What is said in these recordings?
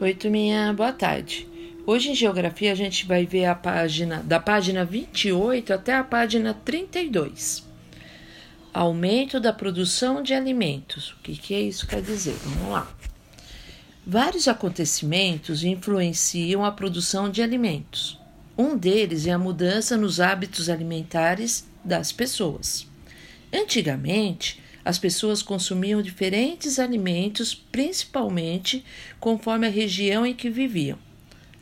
Oi, turminha, boa tarde. Hoje em Geografia a gente vai ver a página da página 28 até a página 32. Aumento da produção de alimentos. O que, que é isso quer dizer? Vamos lá. Vários acontecimentos influenciam a produção de alimentos. Um deles é a mudança nos hábitos alimentares das pessoas. Antigamente, as pessoas consumiam diferentes alimentos, principalmente conforme a região em que viviam.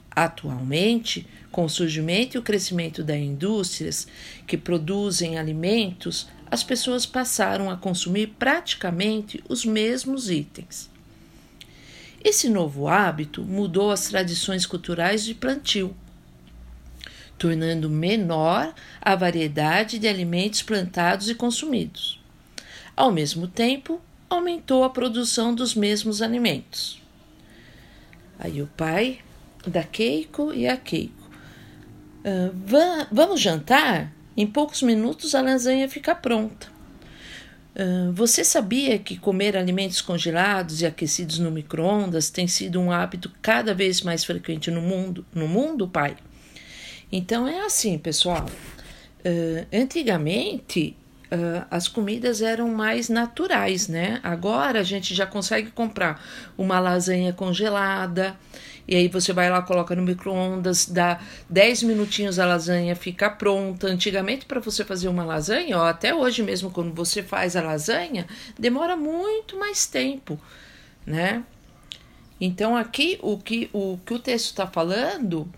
Atualmente, com o surgimento e o crescimento das indústrias que produzem alimentos, as pessoas passaram a consumir praticamente os mesmos itens. Esse novo hábito mudou as tradições culturais de plantio, tornando menor a variedade de alimentos plantados e consumidos. Ao mesmo tempo, aumentou a produção dos mesmos alimentos. Aí o pai da Keiko e a Keiko. Uh, vamos jantar? Em poucos minutos a lasanha fica pronta. Uh, você sabia que comer alimentos congelados e aquecidos no micro-ondas tem sido um hábito cada vez mais frequente no mundo? No mundo, pai? Então é assim, pessoal. Uh, antigamente Uh, as comidas eram mais naturais, né? Agora a gente já consegue comprar uma lasanha congelada, e aí você vai lá, coloca no micro-ondas, dá 10 minutinhos a lasanha fica pronta. Antigamente, para você fazer uma lasanha, ó, até hoje mesmo, quando você faz a lasanha, demora muito mais tempo, né? Então, aqui o que o, que o texto está falando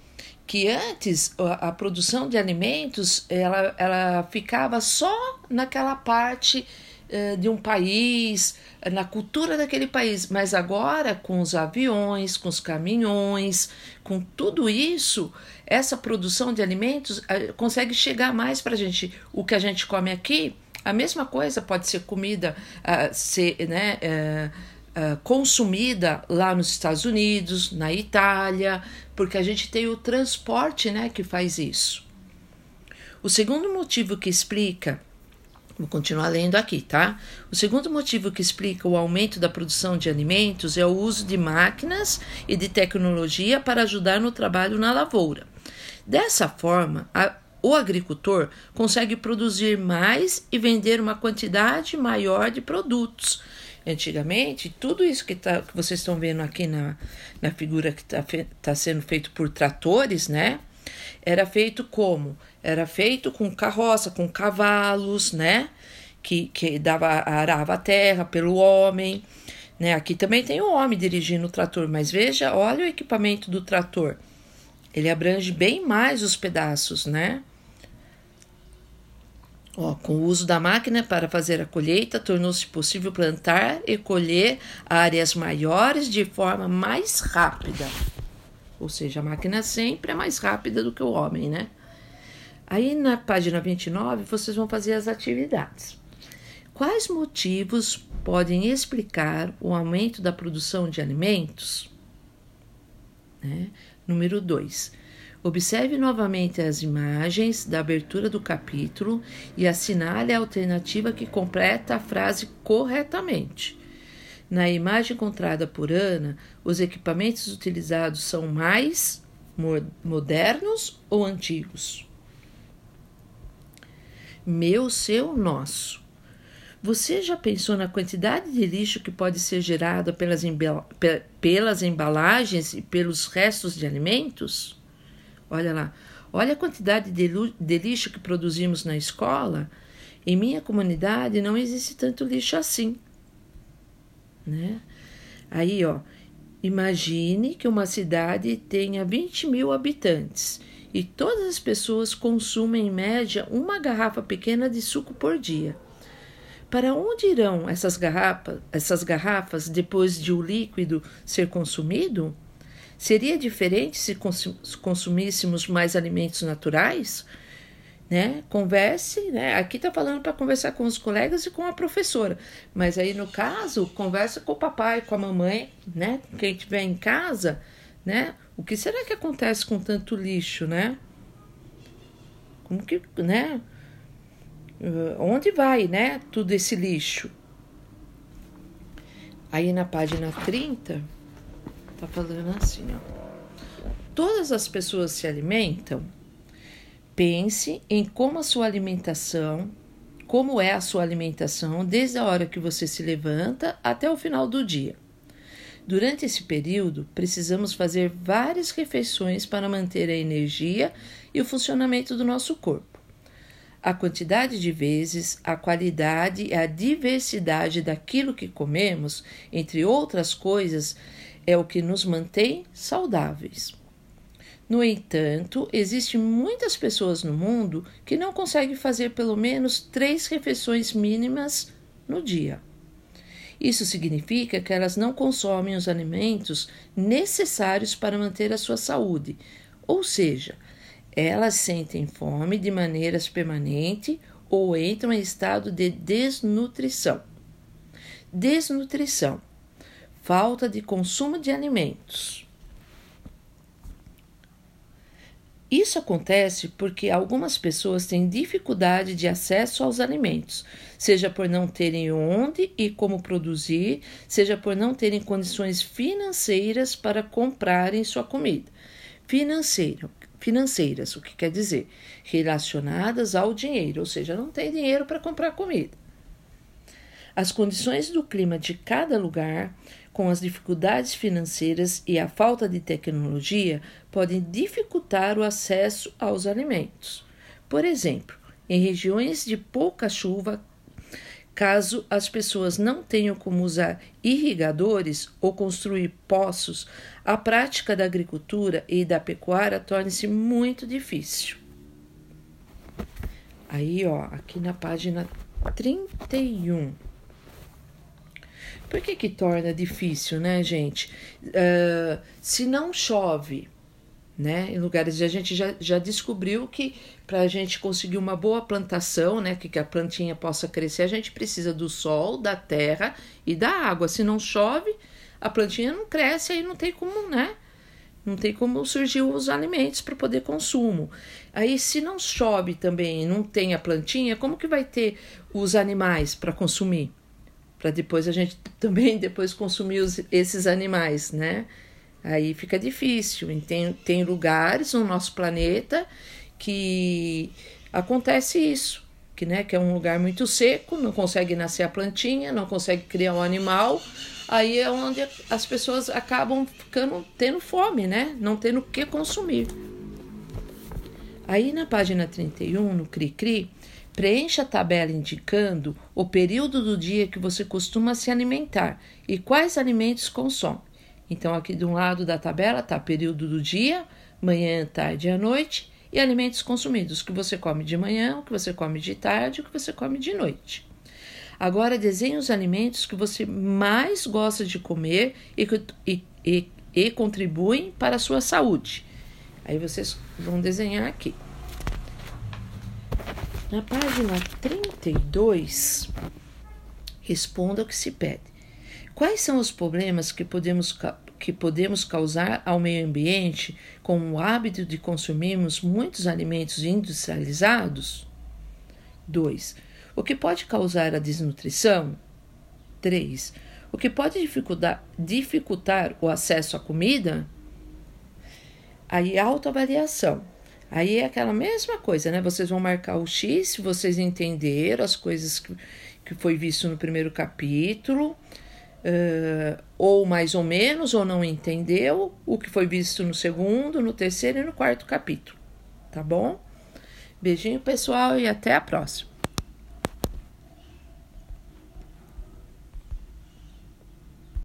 que antes a, a, produção de alimentos ela, ela ficava só naquela parte uh, de um país, na cultura daquele país, mas agora com os aviões, com os caminhões, com tudo isso, essa produção de alimentos uh, consegue chegar mais para a gente. O que a gente come aqui, a mesma coisa pode ser comida, uh, ser, né? Uh, consumida lá nos Estados Unidos, na Itália, porque a gente tem o transporte né, que faz isso. O segundo motivo que explica, vou continuar lendo aqui, tá? O segundo motivo que explica o aumento da produção de alimentos é o uso de máquinas e de tecnologia para ajudar no trabalho na lavoura. Dessa forma, a, o agricultor consegue produzir mais e vender uma quantidade maior de produtos antigamente, tudo isso que, tá, que vocês estão vendo aqui na, na figura que está tá sendo feito por tratores, né? Era feito como? Era feito com carroça, com cavalos, né? Que, que dava, arava a terra pelo homem. Né? Aqui também tem o homem dirigindo o trator, mas veja, olha o equipamento do trator. Ele abrange bem mais os pedaços, né? Ó, com o uso da máquina para fazer a colheita, tornou-se possível plantar e colher áreas maiores de forma mais rápida. Ou seja, a máquina sempre é mais rápida do que o homem, né? Aí na página 29 vocês vão fazer as atividades. Quais motivos podem explicar o aumento da produção de alimentos? Né? Número 2 Observe novamente as imagens da abertura do capítulo e assinale a alternativa que completa a frase corretamente. Na imagem encontrada por Ana, os equipamentos utilizados são mais modernos ou antigos? Meu, seu, nosso. Você já pensou na quantidade de lixo que pode ser gerada pelas, pelas embalagens e pelos restos de alimentos? Olha lá. Olha a quantidade de, de lixo que produzimos na escola. Em minha comunidade não existe tanto lixo assim. Né? Aí, ó, imagine que uma cidade tenha 20 mil habitantes e todas as pessoas consumem em média uma garrafa pequena de suco por dia. Para onde irão essas, garrafa, essas garrafas depois de o líquido ser consumido? Seria diferente se consumíssemos mais alimentos naturais? Né? Converse, né? Aqui está falando para conversar com os colegas e com a professora, mas aí no caso, conversa com o papai, com a mamãe, né? Quem estiver em casa, né? O que será que acontece com tanto lixo, né? Como que, né? Uh, onde vai, né? Tudo esse lixo? Aí na página 30 Tá falando assim, ó. Todas as pessoas se alimentam. Pense em como a sua alimentação, como é a sua alimentação desde a hora que você se levanta até o final do dia. Durante esse período, precisamos fazer várias refeições para manter a energia e o funcionamento do nosso corpo. A quantidade de vezes, a qualidade e a diversidade daquilo que comemos, entre outras coisas, é o que nos mantém saudáveis. No entanto, existem muitas pessoas no mundo que não conseguem fazer pelo menos três refeições mínimas no dia. Isso significa que elas não consomem os alimentos necessários para manter a sua saúde, ou seja, elas sentem fome de maneira permanente ou entram em estado de desnutrição. Desnutrição falta de consumo de alimentos. Isso acontece porque algumas pessoas têm dificuldade de acesso aos alimentos, seja por não terem onde e como produzir, seja por não terem condições financeiras para comprarem sua comida. Financeiro, financeiras, o que quer dizer? Relacionadas ao dinheiro, ou seja, não tem dinheiro para comprar comida. As condições do clima de cada lugar, com as dificuldades financeiras e a falta de tecnologia podem dificultar o acesso aos alimentos. Por exemplo, em regiões de pouca chuva, caso as pessoas não tenham como usar irrigadores ou construir poços, a prática da agricultura e da pecuária torna-se muito difícil. Aí, ó, aqui na página 31. Por que que torna difícil, né, gente? Uh, se não chove, né, em lugares a gente já, já descobriu que para a gente conseguir uma boa plantação, né, que, que a plantinha possa crescer, a gente precisa do sol, da terra e da água. Se não chove, a plantinha não cresce, aí não tem como, né? Não tem como surgir os alimentos para poder consumo. Aí, se não chove também, não tem a plantinha, como que vai ter os animais para consumir? Para depois a gente também depois consumir os, esses animais, né? Aí fica difícil. Tem, tem lugares no nosso planeta que acontece isso, que, né, que é um lugar muito seco, não consegue nascer a plantinha, não consegue criar um animal. Aí é onde as pessoas acabam ficando tendo fome, né? Não tendo o que consumir. Aí na página 31, no Cri-Cri, Preencha a tabela indicando o período do dia que você costuma se alimentar e quais alimentos consome. Então, aqui de um lado da tabela está período do dia, manhã, tarde e à noite, e alimentos consumidos, que você come de manhã, o que você come de tarde, o que você come de noite. Agora, desenhe os alimentos que você mais gosta de comer e, e, e, e contribuem para a sua saúde. Aí vocês vão desenhar aqui. Na página 32, responda o que se pede. Quais são os problemas que podemos, que podemos causar ao meio ambiente com o hábito de consumirmos muitos alimentos industrializados? 2. O que pode causar a desnutrição? 3. O que pode dificultar, dificultar o acesso à comida? Aí, autoavaliação. Aí é aquela mesma coisa, né? Vocês vão marcar o X se vocês entenderam as coisas que, que foi visto no primeiro capítulo, uh, ou mais ou menos, ou não entendeu o que foi visto no segundo, no terceiro e no quarto capítulo. Tá bom? Beijinho, pessoal, e até a próxima.